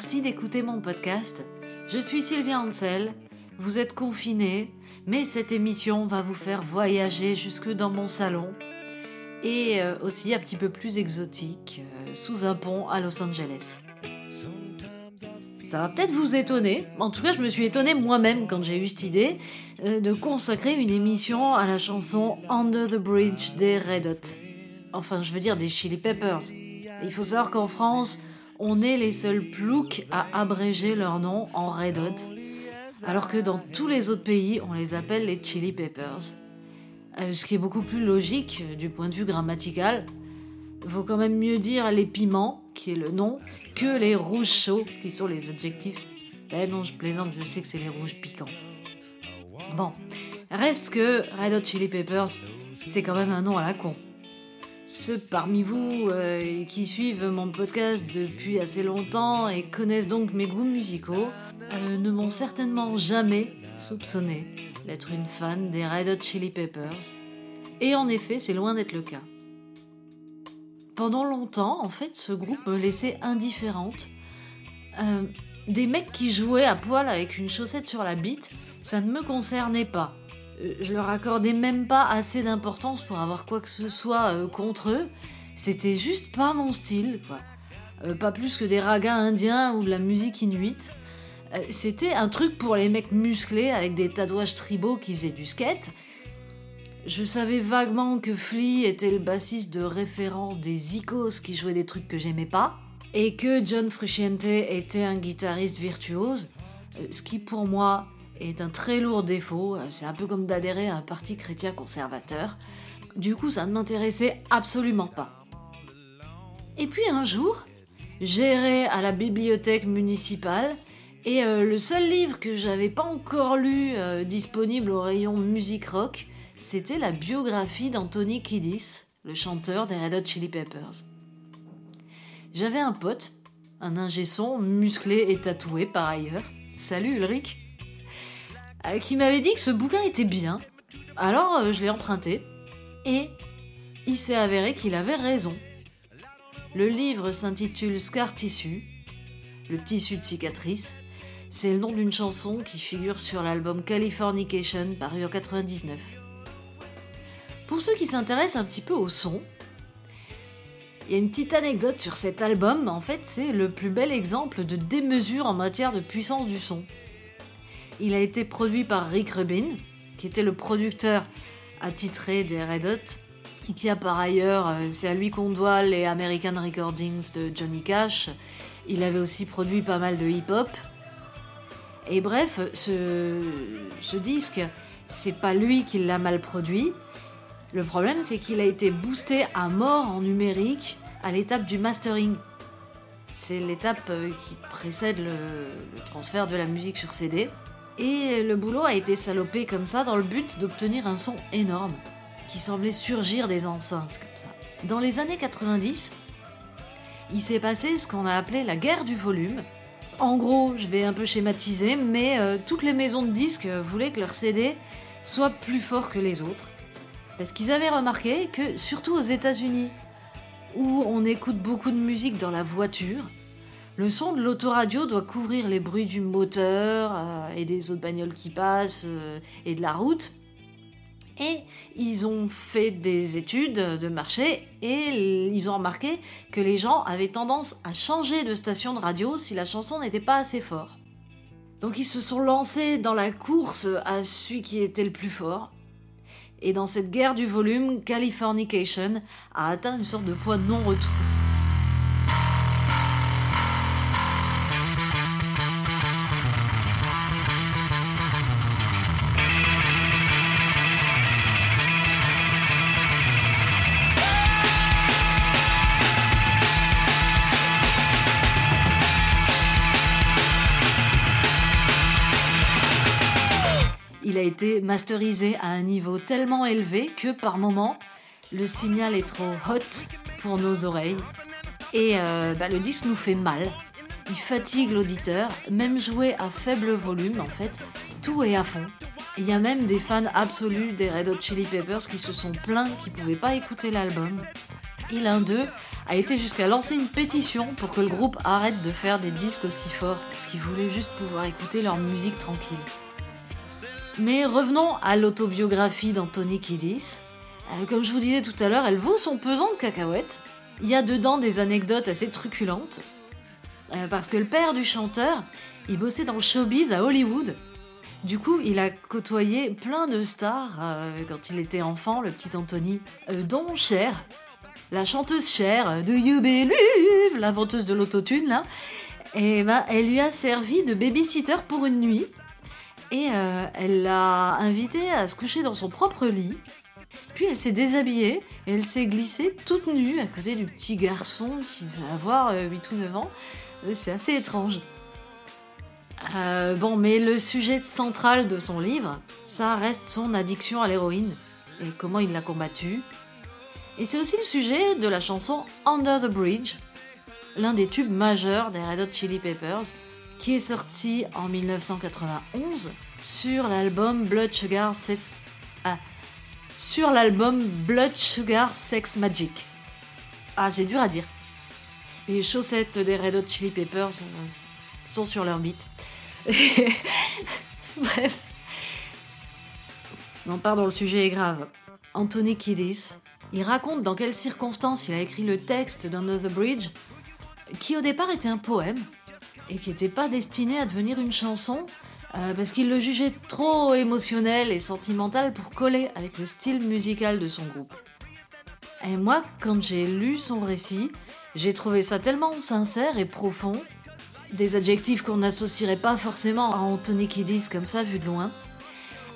Merci d'écouter mon podcast. Je suis Sylvia Ansel. Vous êtes confinés, mais cette émission va vous faire voyager jusque dans mon salon et euh, aussi un petit peu plus exotique, euh, sous un pont à Los Angeles. Ça va peut-être vous étonner, en tout cas je me suis étonnée moi-même quand j'ai eu cette idée euh, de consacrer une émission à la chanson Under the Bridge des Red Hot. Enfin je veux dire des Chili Peppers. Il faut savoir qu'en France, on est les seuls ploucs à abréger leur nom en Red Hot, alors que dans tous les autres pays, on les appelle les Chili Peppers. Euh, ce qui est beaucoup plus logique euh, du point de vue grammatical. Vaut quand même mieux dire les piments, qui est le nom, que les rouges chauds, qui sont les adjectifs. Ben non, je plaisante, je sais que c'est les rouges piquants. Bon, reste que Red Hot Chili Peppers, c'est quand même un nom à la con. Ceux parmi vous euh, qui suivent mon podcast depuis assez longtemps et connaissent donc mes goûts musicaux ne m'ont certainement jamais soupçonné d'être une fan des Red Hot Chili Peppers. Et en effet, c'est loin d'être le cas. Pendant longtemps, en fait, ce groupe me laissait indifférente. Euh, des mecs qui jouaient à poil avec une chaussette sur la bite, ça ne me concernait pas. Euh, je leur accordais même pas assez d'importance pour avoir quoi que ce soit euh, contre eux. C'était juste pas mon style, quoi. pas plus que des ragas indiens ou de la musique inuite. Euh, c'était un truc pour les mecs musclés avec des tatouages tribaux qui faisaient du skate. Je savais vaguement que Flea était le bassiste de référence des Icos qui jouaient des trucs que j'aimais pas, et que John Frusciante était un guitariste virtuose, euh, ce qui pour moi est un très lourd défaut. C'est un peu comme d'adhérer à un parti chrétien conservateur. Du coup, ça ne m'intéressait absolument pas. Et puis un jour, j'irai à la bibliothèque municipale et euh, le seul livre que j'avais pas encore lu euh, disponible au rayon musique rock, c'était la biographie d'Anthony Kiddis, le chanteur des Red Hot Chili Peppers. J'avais un pote, un ingé son musclé et tatoué par ailleurs, salut Ulrich, euh, qui m'avait dit que ce bouquin était bien. Alors je l'ai emprunté et il s'est avéré qu'il avait raison. Le livre s'intitule Scar Tissue, le tissu de cicatrice, c'est le nom d'une chanson qui figure sur l'album Californication paru en 99. Pour ceux qui s'intéressent un petit peu au son, il y a une petite anecdote sur cet album, en fait c'est le plus bel exemple de démesure en matière de puissance du son. Il a été produit par Rick Rubin, qui était le producteur attitré des Red Hot, et qui a par ailleurs, euh, c'est à lui qu'on doit les American Recordings de Johnny Cash. Il avait aussi produit pas mal de hip-hop, et bref, ce, disque, c'est pas lui qui l'a mal produit. Le problème, c'est qu'il a été boosté à mort en numérique à l'étape du mastering. C'est l'étape euh, qui précède le, transfert de la musique sur CD. Et le boulot a été salopé comme ça dans le but d'obtenir un son énorme, qui semblait surgir des enceintes comme ça. Dans les années 90, il s'est passé ce qu'on a appelé la guerre du volume, en gros, je vais un peu schématiser, mais euh, toutes les maisons de disques voulaient que leur CD soit plus fort que les autres. Parce qu'ils avaient remarqué que, surtout aux États-Unis, où on écoute beaucoup de musique dans la voiture, le son de l'autoradio doit couvrir les bruits du moteur euh, et des autres bagnoles qui passent euh, et de la route. Et ils ont fait des études de marché et ils ont remarqué que les gens avaient tendance à changer de station de radio si la chanson n'était pas assez forte. Donc ils se sont lancés dans la course à celui qui était le plus fort. Et dans cette guerre du volume, Californication a atteint une sorte de point non-retour. Été masterisé à un niveau tellement élevé que par moment, le signal est trop hot pour nos oreilles. Et euh, bah, le disque nous fait mal. Il fatigue l'auditeur, même joué à faible volume en fait, tout est à fond. Il y a même des fans absolus des Red Hot Chili Peppers qui se sont plaints qu'ils pouvaient pas écouter l'album. Et l'un d'eux a été jusqu'à lancer une pétition pour que le groupe arrête de faire des disques aussi forts, parce qu'ils voulaient juste pouvoir écouter leur musique tranquille. Mais revenons à l'autobiographie d'Anthony Kiddis. Euh, comme je vous disais tout à l'heure, elle vaut son pesant de cacahuètes. Il y a dedans des anecdotes assez truculentes. Euh, parce que le père du chanteur, il bossait dans le showbiz à Hollywood. Du coup, il a côtoyé plein de stars euh, quand il était enfant, le petit Anthony, dont Cher, la chanteuse chère de You Believe, l'inventeuse de l'autotune là, et ben, elle lui a servi de babysitter pour une nuit. Et euh, elle l'a invité à se coucher dans son propre lit. Puis elle s'est déshabillée et elle s'est glissée toute nue à côté du petit garçon qui devait avoir 8 euh, ou 9 ans. Euh, c'est assez étrange. bon, mais le sujet central de son livre, ça reste son addiction à l'héroïne et comment il l'a combattue, et c'est aussi le sujet de la chanson Under the Bridge, l'un des tubes majeurs des Red Hot Chili Peppers, qui est sorti en 1991 sur l'album Blood Sugar Sex ah, sur l'album Blood Sugar Sex Magic. Ah, c'est dur à dire. Les chaussettes des Red Hot Chili Peppers euh, sont sur leur bite. Bref. Non, pardon, le sujet est grave. Anthony Kiddis, il raconte dans quelles circonstances il a écrit le texte the Bridge, qui au départ était un poème, et qui n'était pas destiné à devenir une chanson, euh, parce qu'il le jugeait trop émotionnel et sentimental pour coller avec le style musical de son groupe. Et moi, quand j'ai lu son récit, j'ai trouvé ça tellement sincère et profond, des adjectifs qu'on n'associerait pas forcément à Anthony Kiddis comme ça vu de loin,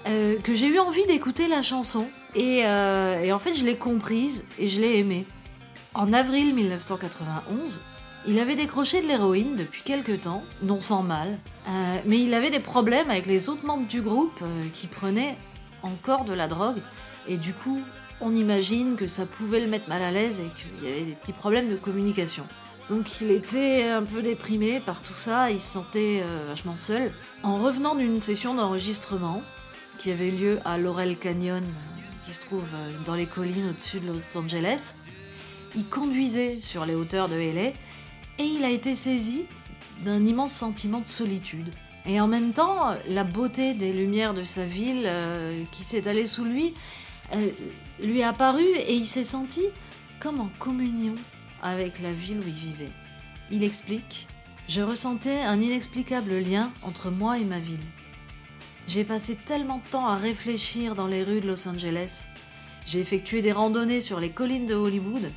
euh, que j'ai eu envie d'écouter la chanson euh, et, en fait, je l'ai comprise et je l'ai aimée. En avril 1991, il avait décroché de l'héroïne depuis quelque temps, non sans mal, euh, mais il avait des problèmes avec les autres membres du groupe euh, qui prenaient encore de la drogue, et du coup, on imagine que ça pouvait le mettre mal à l'aise et qu'il y avait des petits problèmes de communication. Donc il était un peu déprimé par tout ça, il se sentait vachement seul. En revenant d'une session d'enregistrement qui avait eu lieu à Laurel Canyon qui se trouve euh, dans les collines au-dessus de Los Angeles. Il conduisait sur les hauteurs de LA et il a été saisi d'un immense sentiment de solitude. Et en même temps, la beauté des lumières de sa ville euh, qui s'étalait sous lui euh, lui est apparue et il s'est senti comme en communion avec la ville où il vivait. Il explique Je ressentais un inexplicable lien entre moi et ma ville. J'ai passé tellement de temps à réfléchir dans les rues de Los Angeles. J'ai effectué des randonnées sur les collines de Hollywood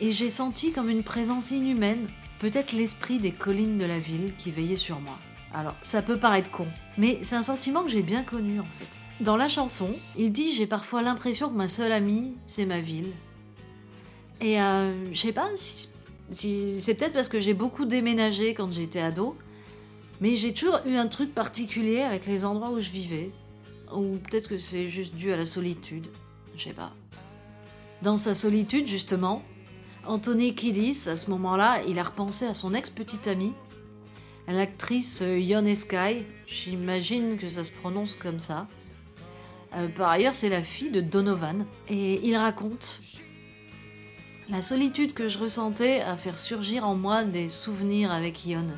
et j'ai senti comme une présence inhumaine, peut-être l'esprit des collines de la ville qui veillait sur moi. Alors, ça peut paraître con, mais c'est un sentiment que j'ai bien connu en fait. Dans la chanson, il dit J'ai parfois l'impression que ma seule amie, c'est ma ville. Et euh, je sais pas si, si c'est peut-être parce que j'ai beaucoup déménagé quand j'étais ado, mais j'ai toujours eu un truc particulier avec les endroits où je vivais. Ou peut-être que c'est juste dû à la solitude. Je sais pas. Dans sa solitude, justement, Anthony Kiddis, à ce moment-là, il a repensé à son ex-petite amie, l'actrice Yone Sky. J'imagine que ça se prononce comme ça. Euh, par ailleurs, c'est la fille de Donovan. Et il raconte la solitude que je ressentais à faire surgir en moi des souvenirs avec Yone.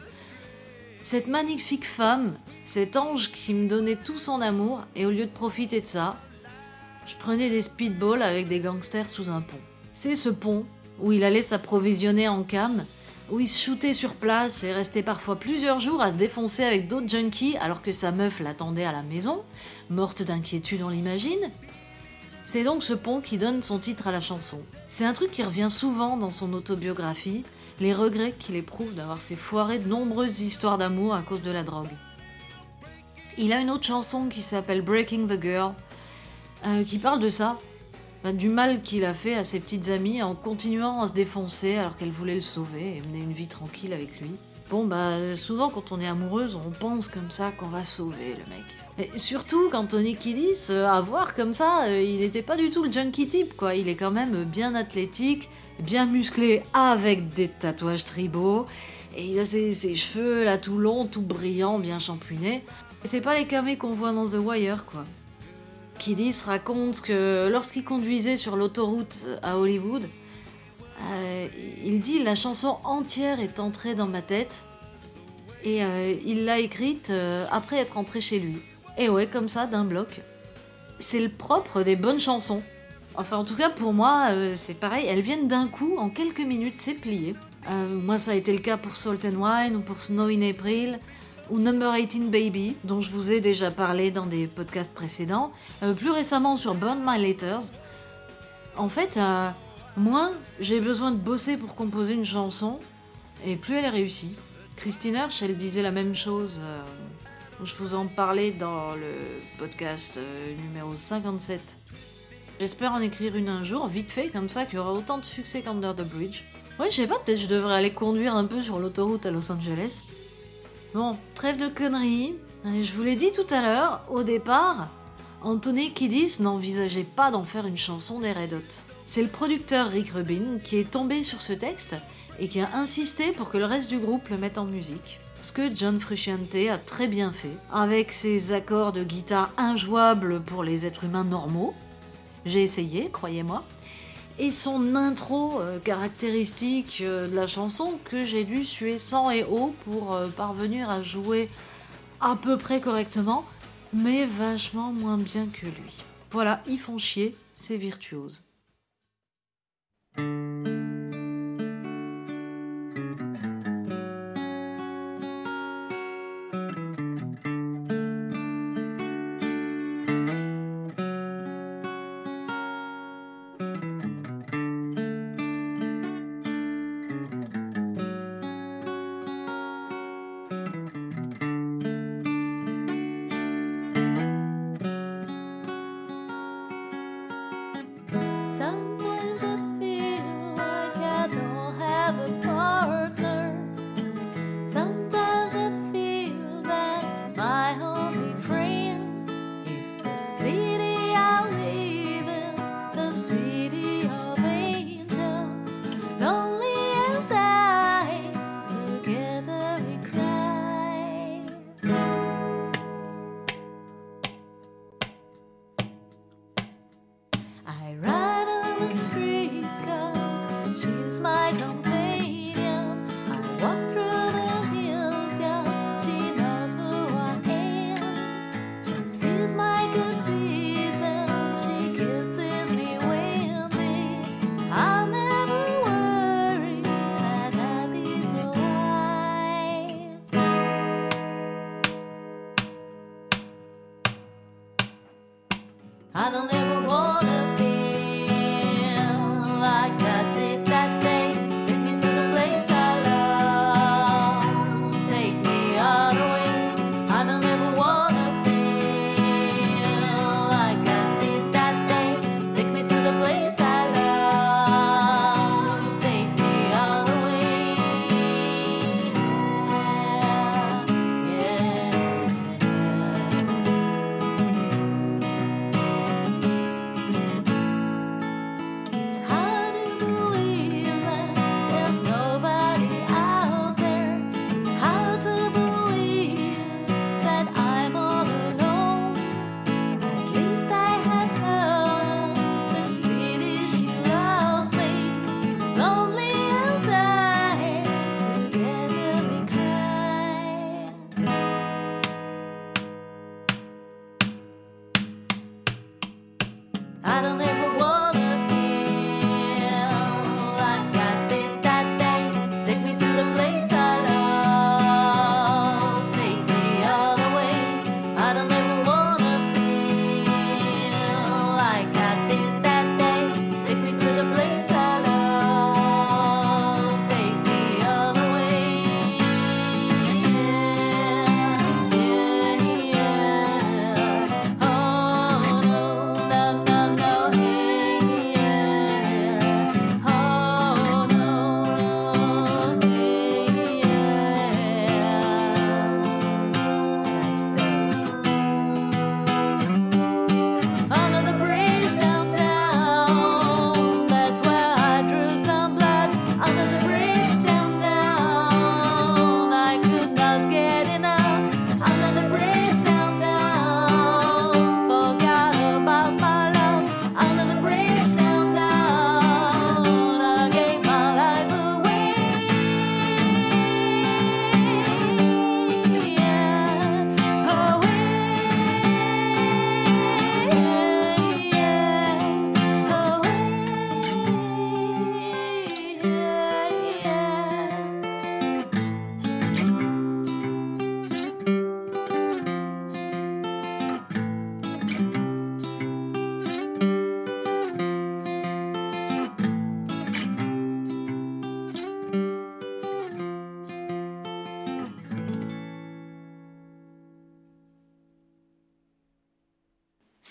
Cette magnifique femme, cet ange qui me donnait tout son amour, et au lieu de profiter de ça, je prenais des speedballs avec des gangsters sous un pont. C'est ce pont où il allait s'approvisionner en cam, où il shootait sur place et restait parfois plusieurs jours à se défoncer avec d'autres junkies alors que sa meuf l'attendait à la maison, morte d'inquiétude on l'imagine. C'est donc ce pont qui donne son titre à la chanson. C'est un truc qui revient souvent dans son autobiographie, les regrets qu'il éprouve d'avoir fait foirer de nombreuses histoires d'amour à cause de la drogue. Il a une autre chanson qui s'appelle Breaking the Girl, euh, qui parle de ça, du mal qu'il a fait à ses petites amies en continuant à se défoncer alors qu'elles voulaient le sauver et mener une vie tranquille avec lui. Bon, bah, souvent quand on est amoureuse, on pense comme ça qu'on va sauver le mec. Et surtout quand Tony Kiddis, euh, à voir comme ça, euh, il n'était pas du tout le junkie type, quoi. Il est quand même bien athlétique, bien musclé, avec des tatouages tribaux. Et il a ses, cheveux là tout longs, tout brillants, bien champuinés. C'est pas les camés qu'on voit dans The Wire, quoi. Kiddis raconte que lorsqu'il conduisait sur l'autoroute à Hollywood, Euh, il dit la chanson entière est entrée dans ma tête et euh, il l'a écrite euh, après être entré chez lui. Et ouais, comme ça, d'un bloc. C'est le propre des bonnes chansons. Enfin, en tout cas, pour moi, c'est pareil. Elles viennent d'un coup, en quelques minutes, c'est plié. moi, ça a été le cas pour Salt and Wine ou pour Snow in April ou Number 18 Baby, dont je vous ai déjà parlé dans des podcasts précédents. plus récemment sur Burn My Letters. En fait, moins j'ai besoin de bosser pour composer une chanson, et plus elle est réussie. Christine Hirsch, elle disait la même chose. Euh, je vous en parlais dans le podcast euh, numéro 57. J'espère en écrire une un jour, vite fait, comme ça, qu'il y aura autant de succès qu'Under the Bridge. Ouais, je sais pas, peut-être je devrais aller conduire un peu sur l'autoroute à Los Angeles. Bon, trêve de conneries. Je vous l'ai dit tout à l'heure, au départ, Anthony Kiddis n'envisageait pas d'en faire une chanson des Red Hot. C'est le producteur Rick Rubin qui est tombé sur ce texte et qui a insisté pour que le reste du groupe le mette en musique. Ce que John Frusciante a très bien fait, avec ses accords de guitare injouables pour les êtres humains normaux. J'ai essayé, croyez-moi. Et son intro euh, caractéristique euh, de la chanson que j'ai dû suer sang et eau pour euh, parvenir à jouer à peu près correctement, mais vachement moins bien que lui. Voilà, ils font chier, c'est virtuose. I don't ever I don't ever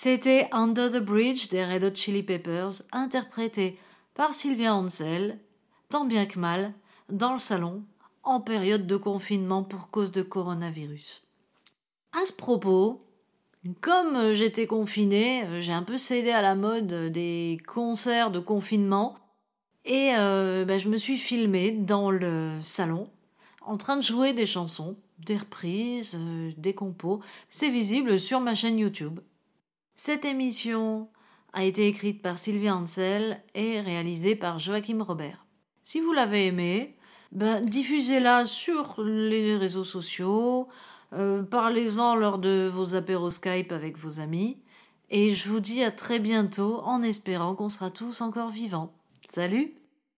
C'était Under the Bridge des Red Hot Chili Peppers, interprété par Sylvia Ansel, tant bien que mal, dans le salon, en période de confinement pour cause de coronavirus. À ce propos, comme j'étais confinée, j'ai un peu cédé à la mode des concerts de confinement et euh, ben, je me suis filmée dans le salon en train de jouer des chansons, des reprises, euh, des compos. C'est visible sur ma chaîne YouTube. Cette émission a été écrite par Sylvia Ansel et réalisée par Joachim Robert. Si vous l'avez aimée, ben, diffusez-la sur les réseaux sociaux, euh, parlez-en lors de vos apéros Skype avec vos amis, et je vous dis à très bientôt en espérant qu'on sera tous encore vivants. Salut